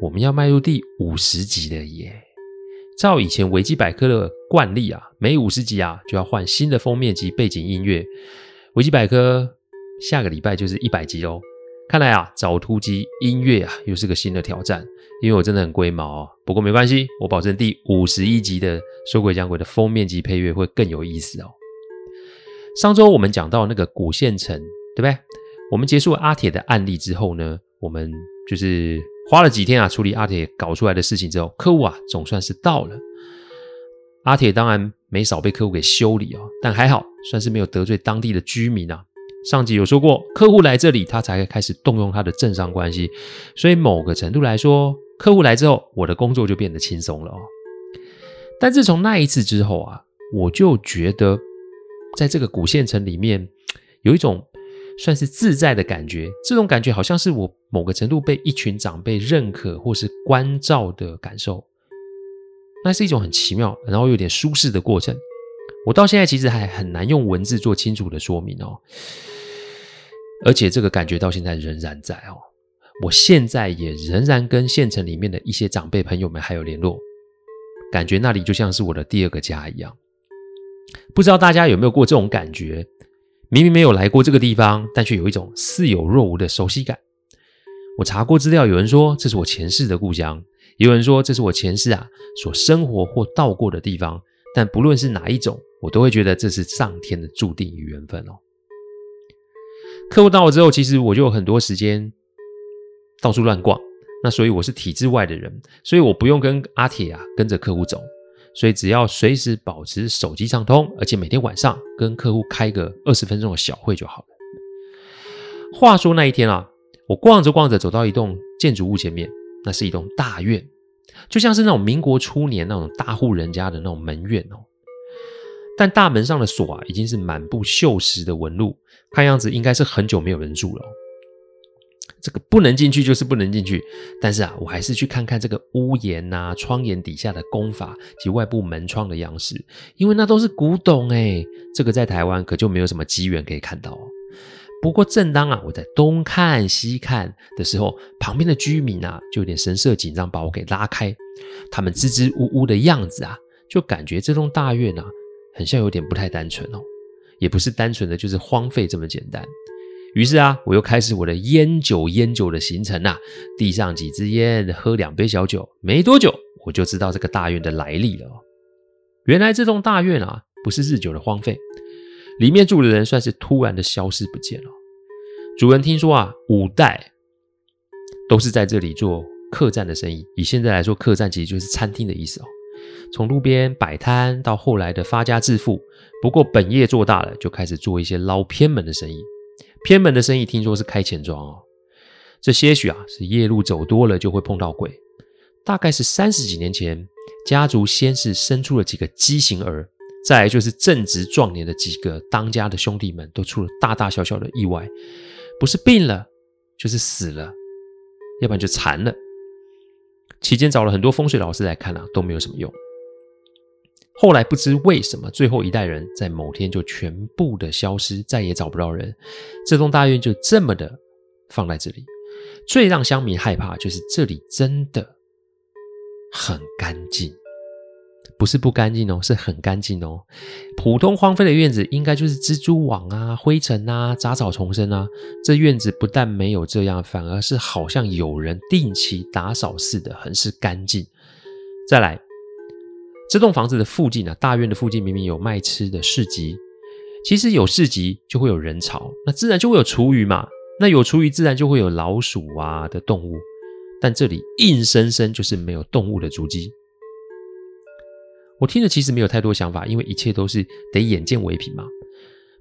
我们要迈入第五十集了耶！照以前维基百科的惯例啊，每五十集啊就要换新的封面及背景音乐。维基百科下个礼拜就是一百集哦。看来啊，找突击音乐啊又是个新的挑战，因为我真的很龟毛啊。不过没关系，我保证第五十一集的说鬼讲鬼的封面及配乐会更有意思哦。上周我们讲到那个古县城，对不对？我们结束阿铁的案例之后呢，我们就是。花了几天啊，处理阿铁搞出来的事情之后，客户啊总算是到了。阿铁当然没少被客户给修理哦，但还好，算是没有得罪当地的居民啊。上集有说过，客户来这里，他才开始动用他的政商关系，所以某个程度来说，客户来之后，我的工作就变得轻松了哦。但自从那一次之后啊，我就觉得，在这个古县城里面，有一种。算是自在的感觉，这种感觉好像是我某个程度被一群长辈认可或是关照的感受，那是一种很奇妙，然后有点舒适的过程。我到现在其实还很难用文字做清楚的说明哦，而且这个感觉到现在仍然在哦。我现在也仍然跟县城里面的一些长辈朋友们还有联络，感觉那里就像是我的第二个家一样。不知道大家有没有过这种感觉？明明没有来过这个地方，但却有一种似有若无的熟悉感。我查过资料，有人说这是我前世的故乡，也有人说这是我前世啊所生活或到过的地方。但不论是哪一种，我都会觉得这是上天的注定与缘分哦。客户到了之后，其实我就有很多时间到处乱逛。那所以我是体制外的人，所以我不用跟阿铁啊跟着客户走。所以只要随时保持手机畅通，而且每天晚上跟客户开个二十分钟的小会就好了。话说那一天啊，我逛着逛着走到一栋建筑物前面，那是一栋大院，就像是那种民国初年那种大户人家的那种门院哦。但大门上的锁啊，已经是满布锈蚀的纹路，看样子应该是很久没有人住了。这个不能进去就是不能进去，但是啊，我还是去看看这个屋檐啊、窗檐底下的工法及外部门窗的样式，因为那都是古董哎，这个在台湾可就没有什么机缘可以看到哦。不过正当啊我在东看西看的时候，旁边的居民啊就有点神色紧张，把我给拉开。他们支支吾吾的样子啊，就感觉这栋大院啊，很像有点不太单纯哦，也不是单纯的就是荒废这么简单。于是啊，我又开始我的烟酒烟酒的行程啊，递上几支烟，喝两杯小酒。没多久，我就知道这个大院的来历了。原来这栋大院啊，不是日久的荒废，里面住的人算是突然的消失不见了。主人听说啊，五代都是在这里做客栈的生意。以现在来说，客栈其实就是餐厅的意思哦。从路边摆摊到后来的发家致富，不过本业做大了，就开始做一些捞偏门的生意。偏门的生意听说是开钱庄哦，这些许啊是夜路走多了就会碰到鬼。大概是三十几年前，家族先是生出了几个畸形儿，再来就是正值壮年的几个当家的兄弟们都出了大大小小的意外，不是病了就是死了，要不然就残了。期间找了很多风水老师来看啊，都没有什么用。后来不知为什么，最后一代人在某天就全部的消失，再也找不到人。这栋大院就这么的放在这里。最让乡民害怕就是这里真的很干净，不是不干净哦，是很干净哦。普通荒废的院子应该就是蜘蛛网啊、灰尘啊、杂草丛生啊。这院子不但没有这样，反而是好像有人定期打扫似的，很是干净。再来，这栋房子的附近啊，大院的附近明明有卖吃的市集，其实有市集就会有人潮，那自然就会有厨余嘛。那有厨余，自然就会有老鼠啊的动物。但这里硬生生就是没有动物的足迹。我听着其实没有太多想法，因为一切都是得眼见为凭嘛。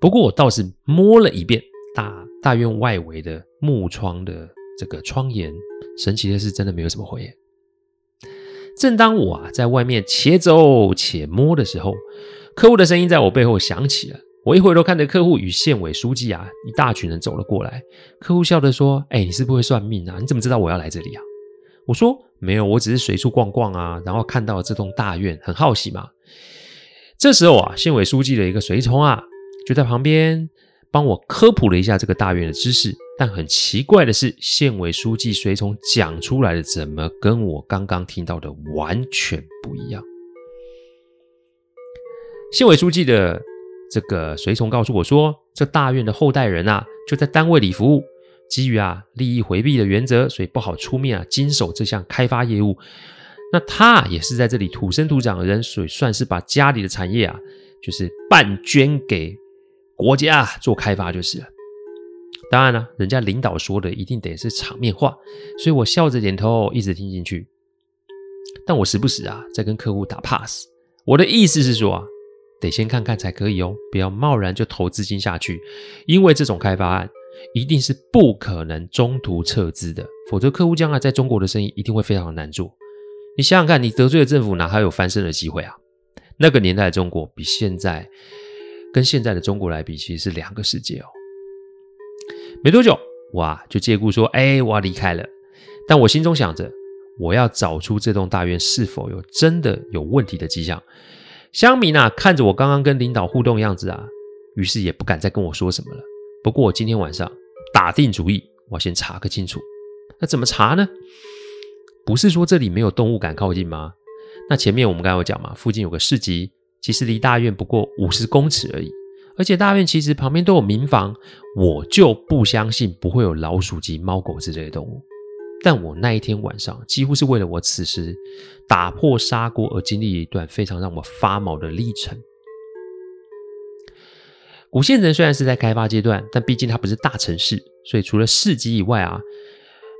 不过我倒是摸了一遍大大院外围的木窗的这个窗沿，神奇的是真的没有什么灰。正当我啊在外面且走且摸的时候，客户的声音在我背后响起了。我一回头看着客户与县委书记啊一大群人走了过来，客户笑着说：“哎，你是不会算命啊？你怎么知道我要来这里啊？”我说：“没有，我只是随处逛逛啊，然后看到了这栋大院，很好奇嘛。”这时候啊，县委书记的一个随从啊就在旁边帮我科普了一下这个大院的知识。但很奇怪的是，县委书记随从讲出来的怎么跟我刚刚听到的完全不一样？县委书记的。这个随从告诉我说，这大院的后代人啊，就在单位里服务，基于啊利益回避的原则，所以不好出面啊经手这项开发业务。那他也是在这里土生土长的人，所以算是把家里的产业啊，就是半捐给国家做开发就是了。当然了，人家领导说的一定得是场面话，所以我笑着点头，一直听进去。但我时不时啊在跟客户打 pass。我的意思是说啊。得先看看才可以哦，不要贸然就投资金下去，因为这种开发案一定是不可能中途撤资的，否则客户将来在中国的生意一定会非常的难做。你想想看，你得罪了政府，哪还有翻身的机会啊？那个年代的中国比现在跟现在的中国来比，其实是两个世界哦。没多久，我啊，就借故说，哎，我要离开了。但我心中想着，我要找出这栋大院是否有真的有问题的迹象。香米娜，看着我刚刚跟领导互动的样子啊，于是也不敢再跟我说什么了。不过我今天晚上打定主意，我要先查个清楚。那怎么查呢？不是说这里没有动物敢靠近吗？那前面我们刚刚有讲嘛，附近有个市集，其实离大院不过五十公尺而已。而且大院其实旁边都有民房，我就不相信不会有老鼠及猫狗之类的动物。但我那一天晚上几乎是为了我此时打破砂锅而经历一段非常让我发毛的历程。古县城虽然是在开发阶段，但毕竟它不是大城市，所以除了市集以外啊，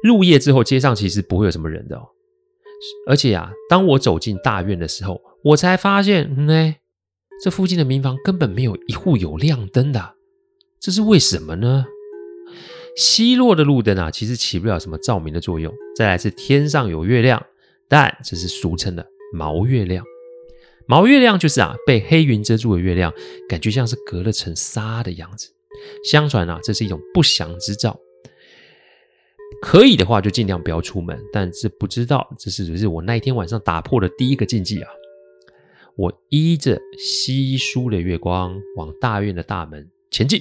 入夜之后街上其实不会有什么人的哦。而且啊，当我走进大院的时候，我才发现，嗯，哎，这附近的民房根本没有一户有亮灯的，这是为什么呢？西落的路灯啊，其实起不了什么照明的作用。再来是天上有月亮，但这是俗称的毛月亮。毛月亮就是啊，被黑云遮住的月亮，感觉像是隔了层纱的样子。相传啊，这是一种不祥之兆。可以的话，就尽量不要出门。但是不知道，这是不是我那一天晚上打破的第一个禁忌啊？我依着稀疏的月光往大院的大门前进。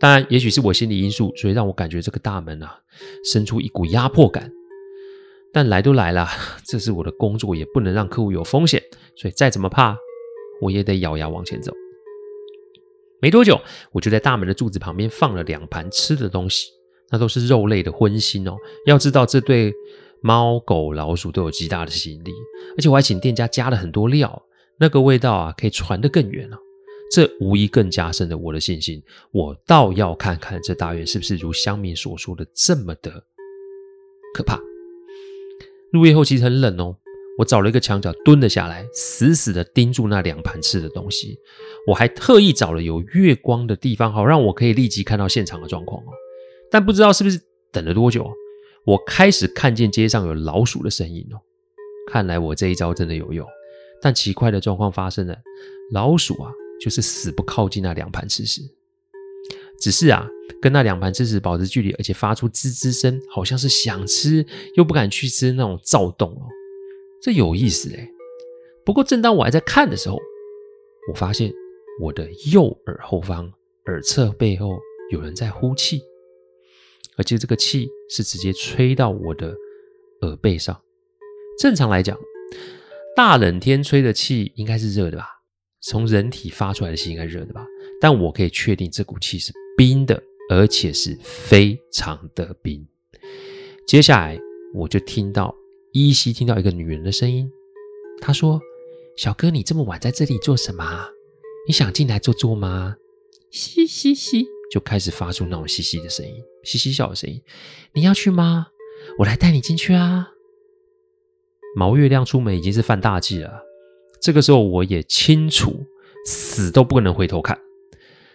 当然，也许是我心理因素，所以让我感觉这个大门啊，生出一股压迫感。但来都来了，这是我的工作，也不能让客户有风险，所以再怎么怕，我也得咬牙往前走。没多久，我就在大门的柱子旁边放了两盘吃的东西，那都是肉类的荤腥哦。要知道，这对猫狗老鼠都有极大的吸引力，而且我还请店家加了很多料，那个味道啊，可以传得更远了。这无疑更加深了我的信心。我倒要看看这大院是不是如乡民所说的这么的可怕。入夜后其实很冷哦，我找了一个墙角蹲了下来，死死的盯住那两盘吃的东西。我还特意找了有月光的地方，好让我可以立即看到现场的状况哦。但不知道是不是等了多久，我开始看见街上有老鼠的身影哦。看来我这一招真的有用。但奇怪的状况发生了，老鼠啊。就是死不靠近那两盘吃食，只是啊，跟那两盘吃食保持距离，而且发出吱吱声，好像是想吃又不敢去吃那种躁动哦，这有意思诶。不过正当我还在看的时候，我发现我的右耳后方耳侧背后有人在呼气，而且这个气是直接吹到我的耳背上。正常来讲，大冷天吹的气应该是热的吧？从人体发出来的气应该热的吧？但我可以确定这股气是冰的，而且是非常的冰。接下来我就听到依稀听到一个女人的声音，她说：“小哥，你这么晚在这里做什么？你想进来坐坐吗？”嘻嘻嘻，就开始发出那种嘻嘻的声音，嘻嘻笑的声音。你要去吗？我来带你进去啊！毛月亮出门已经是犯大忌了。这个时候我也清楚，死都不可能回头看。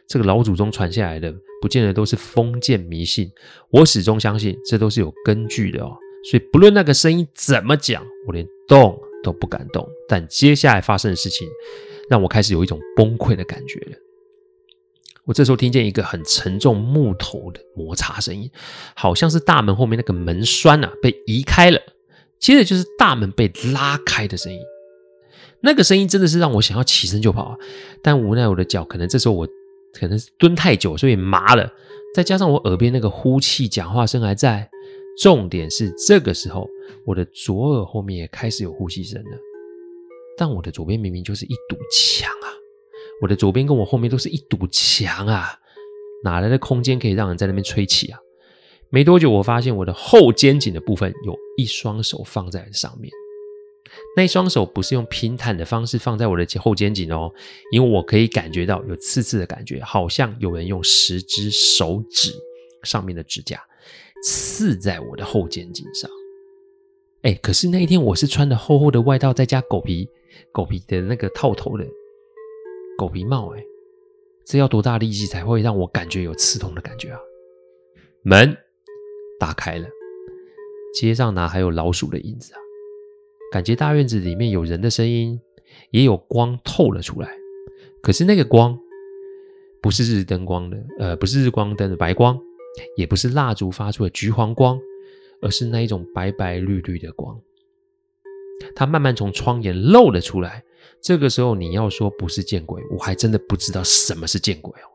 这个老祖宗传下来的，不见得都是封建迷信。我始终相信，这都是有根据的哦。所以不论那个声音怎么讲，我连动都不敢动。但接下来发生的事情，让我开始有一种崩溃的感觉了。我这时候听见一个很沉重木头的摩擦声音，好像是大门后面那个门栓啊被移开了。接着就是大门被拉开的声音，那个声音真的是让我想要起身就跑啊！但无奈我的脚可能这时候我可能蹲太久，所以麻了，再加上我耳边那个呼气讲话声还在，重点是这个时候我的左耳后面也开始有呼吸声了。但我的左边明明就是一堵墙啊，我的左边跟我后面都是一堵墙啊，哪来的空间可以让人在那边吹气啊？没多久，我发现我的后肩颈的部分有一双手放在上面。那双手不是用平坦的方式放在我的后肩颈哦，因为我可以感觉到有刺刺的感觉，好像有人用十只手指上面的指甲刺在我的后肩颈上。哎，可是那一天我是穿的厚厚的外套，再加狗皮狗皮的那个套头的狗皮帽，哎，这要多大力气才会让我感觉有刺痛的感觉啊？门。打开了，街上哪还有老鼠的影子啊？感觉大院子里面有人的声音，也有光透了出来。可是那个光，不是日灯光的，呃，不是日光灯的白光，也不是蜡烛发出的橘黄光，而是那一种白白绿绿的光。它慢慢从窗沿露了出来。这个时候，你要说不是见鬼，我还真的不知道什么是见鬼哦。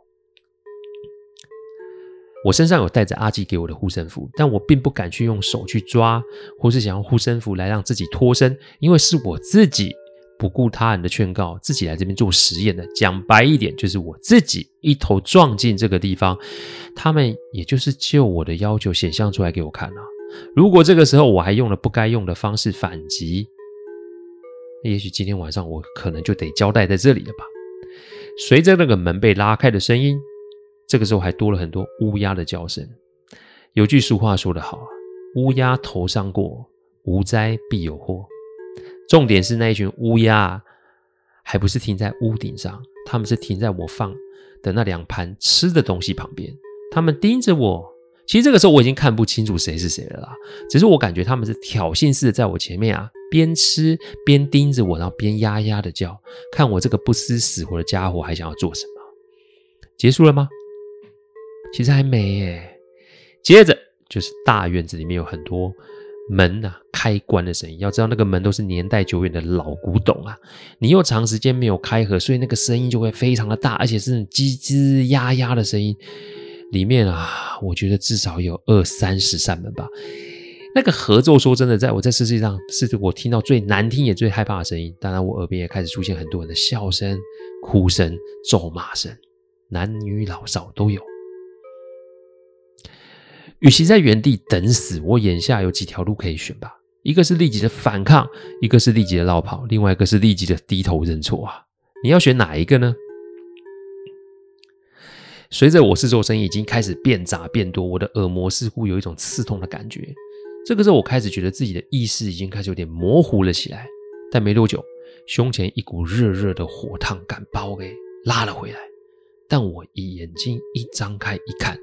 我身上有带着阿基给我的护身符，但我并不敢去用手去抓，或是想用护身符来让自己脱身，因为是我自己不顾他人的劝告，自己来这边做实验的。讲白一点，就是我自己一头撞进这个地方，他们也就是就我的要求显现出来给我看啊。如果这个时候我还用了不该用的方式反击，也许今天晚上我可能就得交代在这里了吧。随着那个门被拉开的声音。这个时候还多了很多乌鸦的叫声。有句俗话说得好啊，“乌鸦头上过，无灾必有祸。”重点是那一群乌鸦，还不是停在屋顶上，他们是停在我放的那两盘吃的东西旁边。他们盯着我。其实这个时候我已经看不清楚谁是谁了啦，只是我感觉他们是挑衅似的在我前面啊，边吃边盯着我，然后边呀呀的叫，看我这个不思死活的家伙还想要做什么。结束了吗？其实还没耶，接着就是大院子里面有很多门呐、啊、开关的声音。要知道那个门都是年代久远的老古董啊，你又长时间没有开合，所以那个声音就会非常的大，而且是吱吱呀呀的声音。里面啊，我觉得至少有二三十扇门吧。那个合奏，说真的，在我在世界上是我听到最难听也最害怕的声音。当然，我耳边也开始出现很多人的笑声、哭声、咒骂声，男女老少都有。与其在原地等死，我眼下有几条路可以选吧。一个是立即的反抗，一个是立即的落跑，另外一个是立即的低头认错啊！你要选哪一个呢？随着我四周声音已经开始变杂变多，我的耳膜似乎有一种刺痛的感觉。这个时候，我开始觉得自己的意识已经开始有点模糊了起来。但没多久，胸前一股热热的火烫感把我给拉了回来。但我一眼睛一张开一看，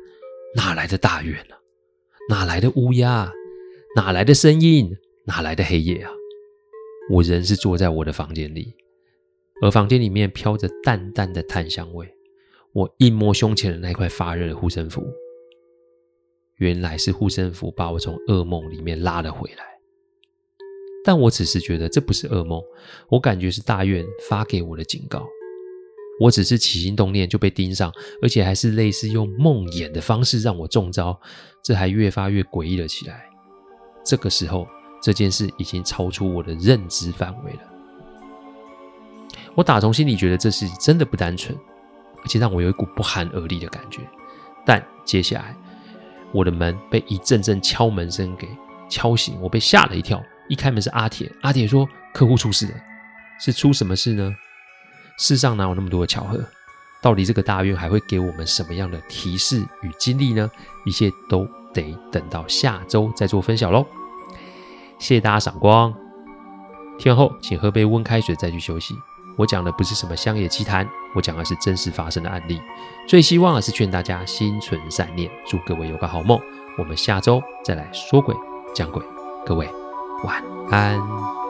哪来的大院呢、啊？哪来的乌鸦？哪来的声音？哪来的黑夜啊？我仍是坐在我的房间里，而房间里面飘着淡淡的檀香味。我一摸胸前的那块发热的护身符，原来是护身符把我从噩梦里面拉了回来。但我只是觉得这不是噩梦，我感觉是大院发给我的警告。我只是起心动念就被盯上，而且还是类似用梦魇的方式让我中招，这还越发越诡异了起来。这个时候，这件事已经超出我的认知范围了。我打从心里觉得这事真的不单纯，而且让我有一股不寒而栗的感觉。但接下来，我的门被一阵阵敲门声给敲醒，我被吓了一跳。一开门是阿铁，阿铁说客户出事了，是出什么事呢？世上哪有那么多的巧合？到底这个大运还会给我们什么样的提示与经历呢？一切都得等到下周再做分享喽。谢谢大家赏光，听完后请喝杯温开水再去休息。我讲的不是什么乡野奇谈，我讲的是真实发生的案例。最希望的是劝大家心存善念，祝各位有个好梦。我们下周再来说鬼讲鬼，各位晚安。